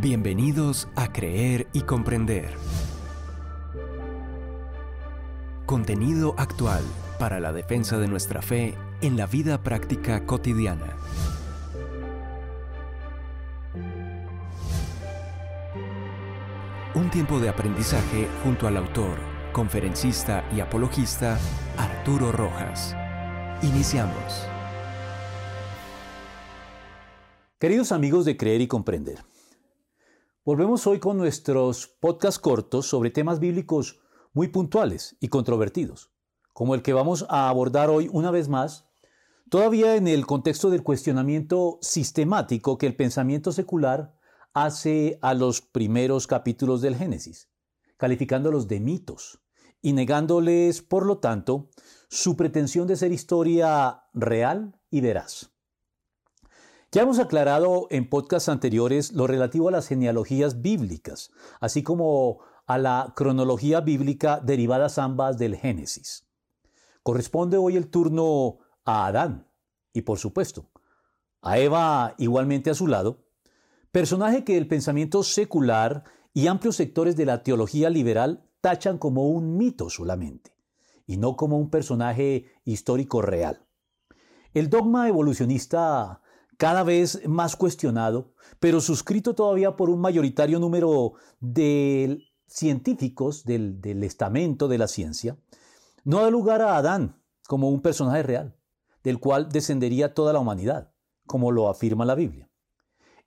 Bienvenidos a Creer y Comprender. Contenido actual para la defensa de nuestra fe en la vida práctica cotidiana. Un tiempo de aprendizaje junto al autor, conferencista y apologista Arturo Rojas. Iniciamos. Queridos amigos de Creer y Comprender, volvemos hoy con nuestros podcasts cortos sobre temas bíblicos muy puntuales y controvertidos, como el que vamos a abordar hoy una vez más, todavía en el contexto del cuestionamiento sistemático que el pensamiento secular hace a los primeros capítulos del Génesis, calificándolos de mitos y negándoles, por lo tanto, su pretensión de ser historia real y veraz. Ya hemos aclarado en podcasts anteriores lo relativo a las genealogías bíblicas, así como a la cronología bíblica derivadas ambas del Génesis. Corresponde hoy el turno a Adán y, por supuesto, a Eva igualmente a su lado, personaje que el pensamiento secular y amplios sectores de la teología liberal tachan como un mito solamente, y no como un personaje histórico real. El dogma evolucionista cada vez más cuestionado, pero suscrito todavía por un mayoritario número de científicos del, estamento de la ciencia, no da lugar a Adán como un personaje real, del cual descendería toda la humanidad, como lo afirma la Biblia.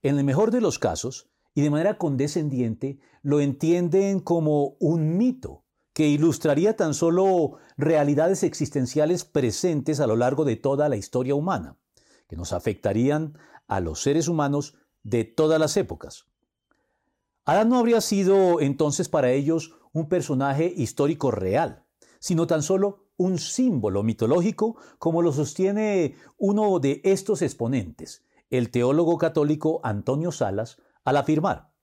En el mejor de los casos, y de manera condescendiente, lo entienden como un mito que ilustraría tan solo realidades existenciales presentes a lo largo de toda la historia humana que nos afectarían a los seres humanos de todas las épocas. Adán no habría sido entonces para ellos un personaje histórico real, sino tan solo un símbolo mitológico como lo sostiene uno de estos exponentes, el teólogo católico Antonio Salas, al afirmar,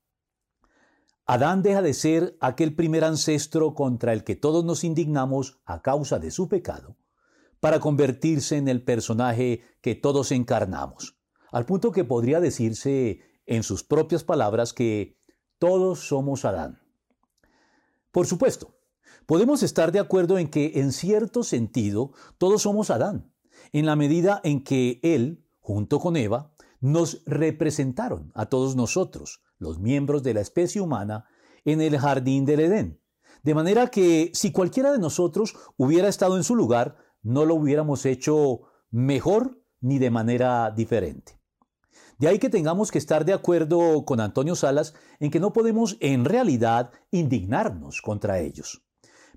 Adán deja de ser aquel primer ancestro contra el que todos nos indignamos a causa de su pecado, para convertirse en el personaje que todos encarnamos, al punto que podría decirse en sus propias palabras que todos somos Adán. Por supuesto, podemos estar de acuerdo en que en cierto sentido todos somos Adán, en la medida en que él, junto con Eva, nos representaron a todos nosotros, los miembros de la especie humana, en el jardín del Edén. De manera que si cualquiera de nosotros hubiera estado en su lugar, no lo hubiéramos hecho mejor ni de manera diferente. De ahí que tengamos que estar de acuerdo con Antonio Salas en que no podemos en realidad indignarnos contra ellos.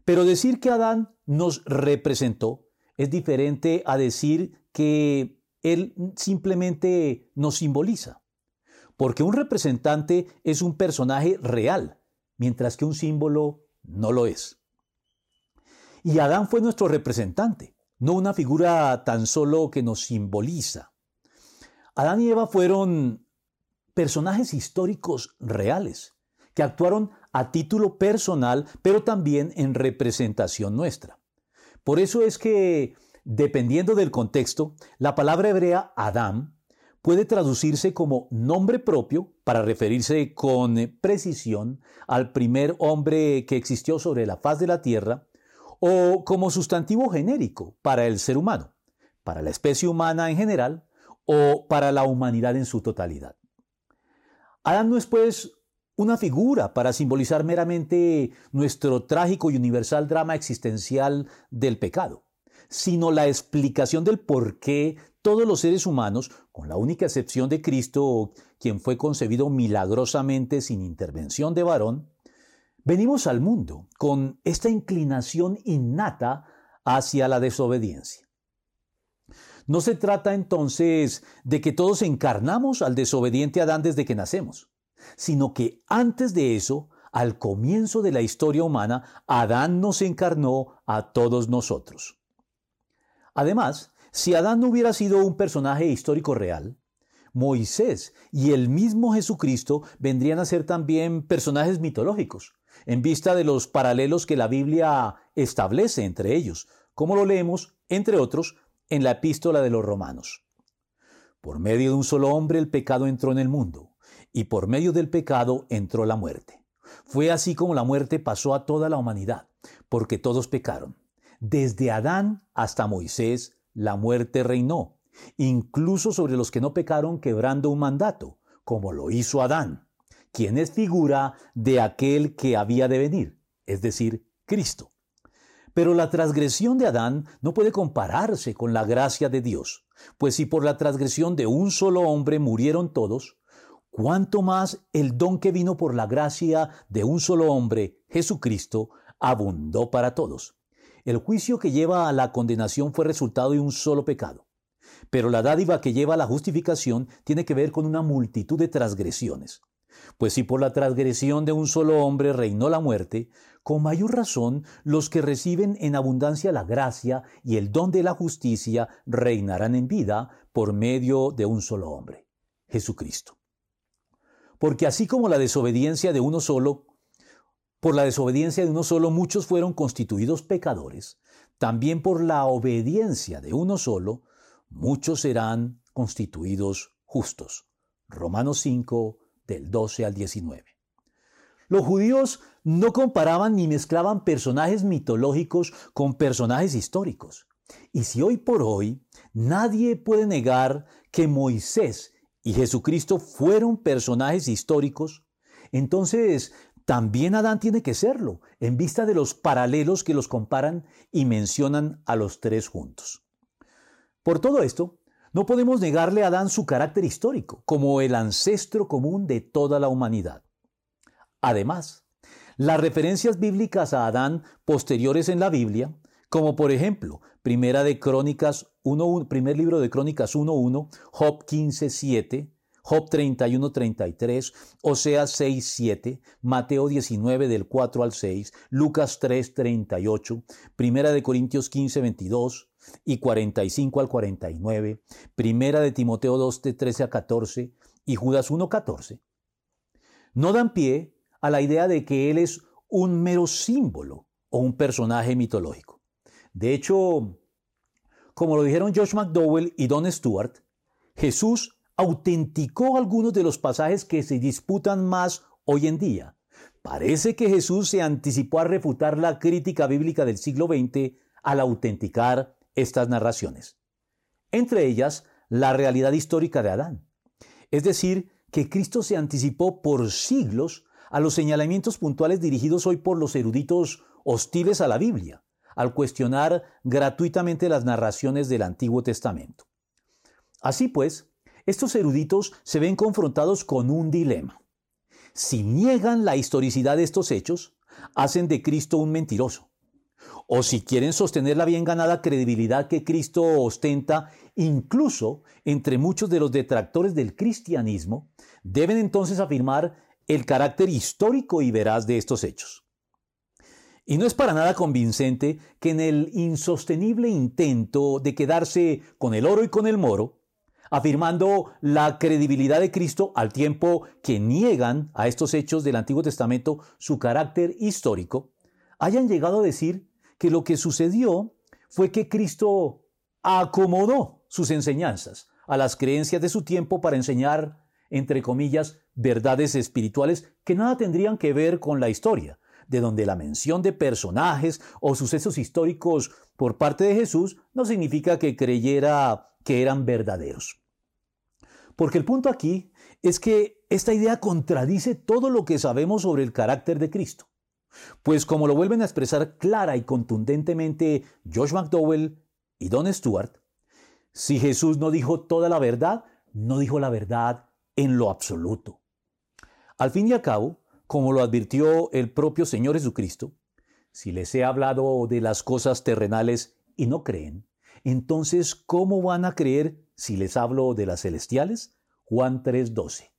Pero decir que Adán nos representó es diferente a decir que él simplemente nos simboliza. Porque un representante es un personaje real, mientras que un símbolo no lo es. Y Adán fue nuestro representante, no una figura tan solo que nos simboliza. Adán y Eva fueron personajes históricos reales, que actuaron a título personal, pero también en representación nuestra. Por eso es que, dependiendo del contexto, la palabra hebrea Adán puede traducirse como nombre propio para referirse con precisión al primer hombre que existió sobre la faz de la tierra, o como sustantivo genérico para el ser humano, para la especie humana en general o para la humanidad en su totalidad. Adán no es pues una figura para simbolizar meramente nuestro trágico y universal drama existencial del pecado, sino la explicación del por qué todos los seres humanos, con la única excepción de Cristo, quien fue concebido milagrosamente sin intervención de varón, Venimos al mundo con esta inclinación innata hacia la desobediencia. No se trata entonces de que todos encarnamos al desobediente Adán desde que nacemos, sino que antes de eso, al comienzo de la historia humana, Adán nos encarnó a todos nosotros. Además, si Adán no hubiera sido un personaje histórico real, Moisés y el mismo Jesucristo vendrían a ser también personajes mitológicos, en vista de los paralelos que la Biblia establece entre ellos, como lo leemos, entre otros, en la epístola de los romanos. Por medio de un solo hombre el pecado entró en el mundo, y por medio del pecado entró la muerte. Fue así como la muerte pasó a toda la humanidad, porque todos pecaron. Desde Adán hasta Moisés, la muerte reinó, incluso sobre los que no pecaron quebrando un mandato, como lo hizo Adán, quien es figura de aquel que había de venir, es decir, Cristo. Pero la transgresión de Adán no puede compararse con la gracia de Dios, pues si por la transgresión de un solo hombre murieron todos, cuánto más el don que vino por la gracia de un solo hombre, Jesucristo, abundó para todos. El juicio que lleva a la condenación fue resultado de un solo pecado. Pero la dádiva que lleva a la justificación tiene que ver con una multitud de transgresiones. Pues si por la transgresión de un solo hombre reinó la muerte, con mayor razón los que reciben en abundancia la gracia y el don de la justicia reinarán en vida por medio de un solo hombre, Jesucristo. Porque así como la desobediencia de uno solo, por la desobediencia de uno solo muchos fueron constituidos pecadores, también por la obediencia de uno solo muchos serán constituidos justos. Romanos 5, del 12 al 19. Los judíos no comparaban ni mezclaban personajes mitológicos con personajes históricos. Y si hoy por hoy nadie puede negar que Moisés y Jesucristo fueron personajes históricos, entonces también Adán tiene que serlo, en vista de los paralelos que los comparan y mencionan a los tres juntos. Por todo esto, no podemos negarle a Adán su carácter histórico, como el ancestro común de toda la humanidad. Además, las referencias bíblicas a Adán posteriores en la Biblia, como por ejemplo, Primera de Crónicas 1, primer libro de Crónicas 1.1, Job 15.7, Job 31.33, Oseas 6.7, Mateo 19 del 4 al 6, Lucas 3.38, Primera de Corintios 15.22 y 45 al 49, Primera de Timoteo 2 de 13 a 14 y Judas 1.14. No dan pie a la idea de que Él es un mero símbolo o un personaje mitológico. De hecho, como lo dijeron Josh McDowell y Don Stewart, Jesús autenticó algunos de los pasajes que se disputan más hoy en día. Parece que Jesús se anticipó a refutar la crítica bíblica del siglo XX al autenticar estas narraciones. Entre ellas, la realidad histórica de Adán. Es decir, que Cristo se anticipó por siglos a los señalamientos puntuales dirigidos hoy por los eruditos hostiles a la Biblia, al cuestionar gratuitamente las narraciones del Antiguo Testamento. Así pues, estos eruditos se ven confrontados con un dilema. Si niegan la historicidad de estos hechos, hacen de Cristo un mentiroso. O si quieren sostener la bien ganada credibilidad que Cristo ostenta, incluso entre muchos de los detractores del cristianismo, deben entonces afirmar el carácter histórico y veraz de estos hechos. Y no es para nada convincente que en el insostenible intento de quedarse con el oro y con el moro, afirmando la credibilidad de Cristo al tiempo que niegan a estos hechos del Antiguo Testamento su carácter histórico, hayan llegado a decir que lo que sucedió fue que Cristo acomodó sus enseñanzas a las creencias de su tiempo para enseñar entre comillas, verdades espirituales que nada tendrían que ver con la historia, de donde la mención de personajes o sucesos históricos por parte de Jesús no significa que creyera que eran verdaderos. Porque el punto aquí es que esta idea contradice todo lo que sabemos sobre el carácter de Cristo. Pues como lo vuelven a expresar clara y contundentemente Josh McDowell y Don Stewart, si Jesús no dijo toda la verdad, no dijo la verdad en lo absoluto. Al fin y al cabo, como lo advirtió el propio Señor Jesucristo, si les he hablado de las cosas terrenales y no creen, entonces ¿cómo van a creer si les hablo de las celestiales? Juan 3:12.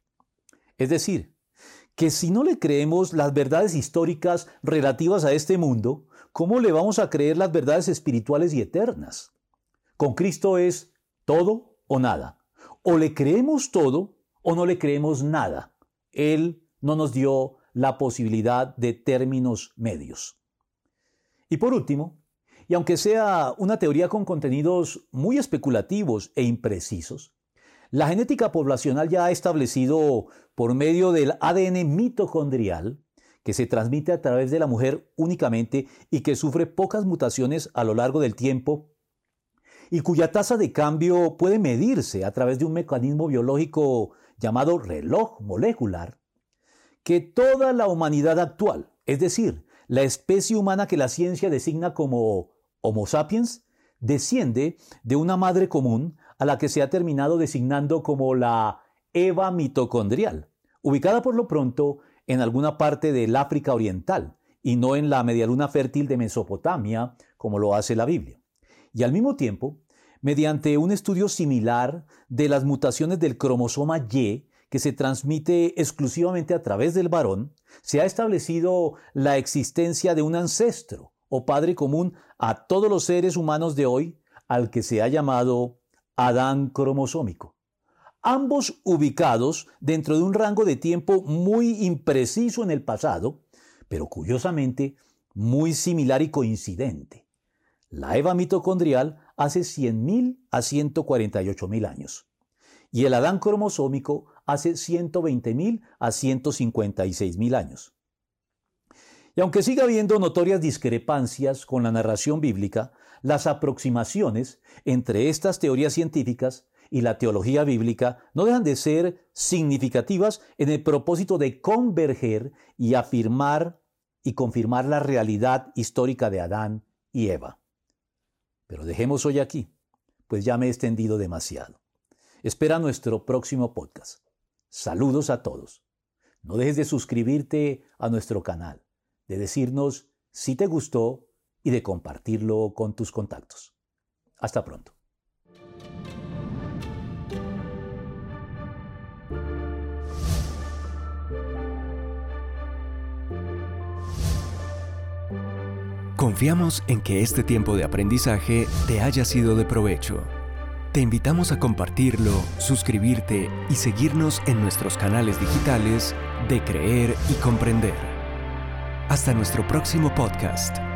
Es decir, que si no le creemos las verdades históricas relativas a este mundo, ¿cómo le vamos a creer las verdades espirituales y eternas? Con Cristo es todo o nada. O le creemos todo o no le creemos nada. Él no nos dio la posibilidad de términos medios. Y por último, y aunque sea una teoría con contenidos muy especulativos e imprecisos, La genética poblacional ya ha establecido por medio del ADN mitocondrial, que se transmite a través de la mujer únicamente y que sufre pocas mutaciones a lo largo del tiempo, y cuya tasa de cambio puede medirse a través de un mecanismo biológico llamado reloj molecular, que toda la humanidad actual, es decir, la especie humana que la ciencia designa como Homo sapiens, desciende de una madre común a la que se ha terminado designando como la Eva mitocondrial, ubicada por lo pronto en alguna parte del África Oriental y no en la medialuna fértil de Mesopotamia, como lo hace la Biblia. Y al mismo tiempo, mediante un estudio similar de las mutaciones del cromosoma Y, que se transmite exclusivamente a través del varón, se ha establecido la existencia de un ancestro o padre común a todos los seres humanos de hoy, al que se ha llamado Adán cromosómico. Ambos ubicados dentro de un rango de tiempo muy impreciso en el pasado, pero curiosamente muy similar y coincidente. La Eva mitocondrial hace 100.000 a 148.000 años y el Adán cromosómico hace 120.000 a 156.000 años. Y aunque siga habiendo notorias discrepancias con la narración bíblica, las aproximaciones entre estas teorías científicas y la teología bíblica no dejan de ser significativas en el propósito de converger y afirmar y confirmar la realidad histórica de Adán y Eva. Pero dejemos hoy aquí, pues ya me he extendido demasiado. Espera nuestro próximo podcast. Saludos a todos. No dejes de suscribirte a nuestro canal, de decirnos si te gustó y de compartirlo con tus contactos. Hasta pronto. Confiamos en que este tiempo de aprendizaje te haya sido de provecho. Te invitamos a compartirlo, suscribirte y seguirnos en nuestros canales digitales de Creer y Comprender. Hasta nuestro próximo podcast.